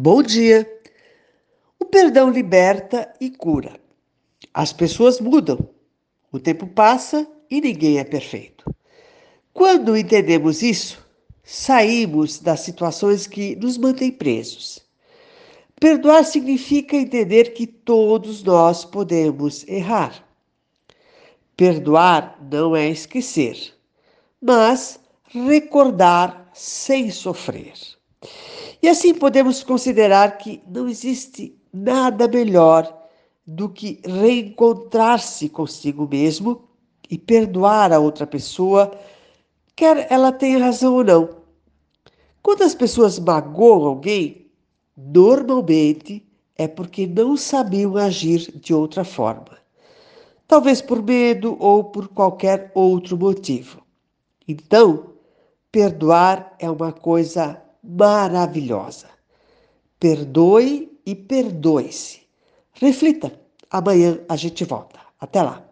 Bom dia! O perdão liberta e cura. As pessoas mudam, o tempo passa e ninguém é perfeito. Quando entendemos isso, saímos das situações que nos mantêm presos. Perdoar significa entender que todos nós podemos errar. Perdoar não é esquecer, mas recordar sem sofrer. E assim podemos considerar que não existe nada melhor do que reencontrar-se consigo mesmo e perdoar a outra pessoa, quer ela tenha razão ou não. Quando as pessoas magoam alguém, normalmente é porque não sabiam agir de outra forma. Talvez por medo ou por qualquer outro motivo. Então, perdoar é uma coisa maravilhosa. Perdoe e perdoe-se. Reflita. Amanhã a gente volta. Até lá.